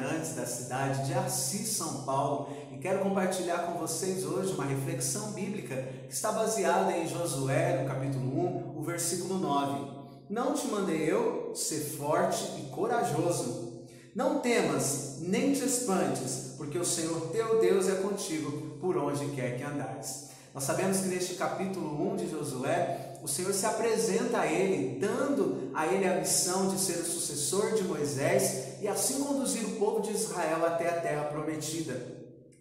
habitantes da cidade de Assis, São Paulo, e quero compartilhar com vocês hoje uma reflexão bíblica que está baseada em Josué, no capítulo 1, o versículo 9. Não te mandei eu ser forte e corajoso. Não temas, nem te espantes, porque o Senhor teu Deus é contigo por onde quer que andares. Nós sabemos que neste capítulo 1 de Josué, Senhor se apresenta a ele, dando a ele a missão de ser o sucessor de Moisés e assim conduzir o povo de Israel até a terra prometida.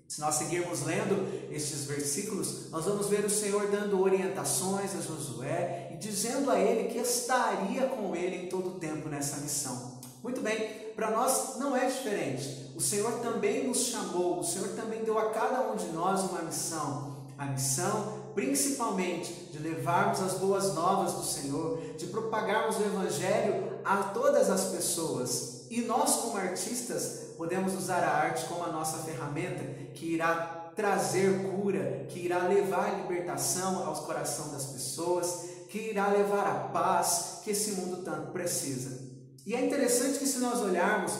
Se nós seguirmos lendo estes versículos, nós vamos ver o Senhor dando orientações a Josué e dizendo a ele que estaria com ele em todo o tempo nessa missão. Muito bem, para nós não é diferente. O Senhor também nos chamou, o Senhor também deu a cada um de nós uma missão. A missão, principalmente, de levarmos as boas novas do Senhor, de propagarmos o Evangelho a todas as pessoas. E nós, como artistas, podemos usar a arte como a nossa ferramenta que irá trazer cura, que irá levar a libertação aos corações das pessoas, que irá levar a paz que esse mundo tanto precisa. E é interessante que, se nós olharmos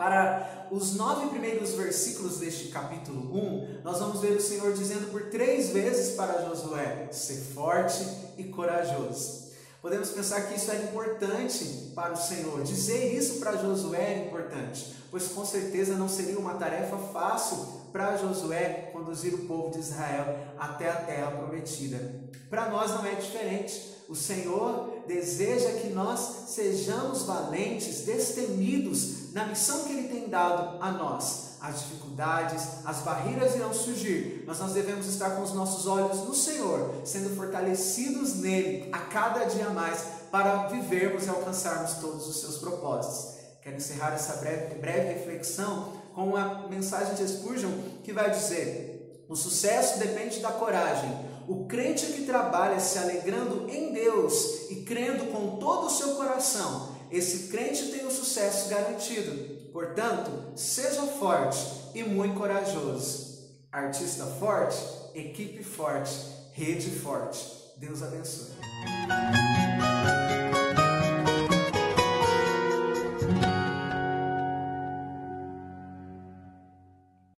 para os nove primeiros versículos deste capítulo 1, nós vamos ver o Senhor dizendo por três vezes para Josué: ser forte e corajoso. Podemos pensar que isso é importante para o Senhor. Dizer isso para Josué é importante, pois com certeza não seria uma tarefa fácil para Josué conduzir o povo de Israel até a terra prometida. Para nós não é diferente. O Senhor deseja que nós sejamos valentes, destemidos na missão que Ele tem dado a nós. As dificuldades, as barreiras irão surgir, mas nós devemos estar com os nossos olhos no Senhor, sendo fortalecidos nele a cada dia mais para vivermos e alcançarmos todos os seus propósitos. Quero encerrar essa breve, breve reflexão com uma mensagem de Spurgeon que vai dizer: o sucesso depende da coragem, o crente que trabalha se alegrando em Deus e crendo com todo o seu coração, esse crente tem o sucesso garantido. Portanto, seja forte e muito corajoso. Artista forte, equipe forte, rede forte. Deus abençoe.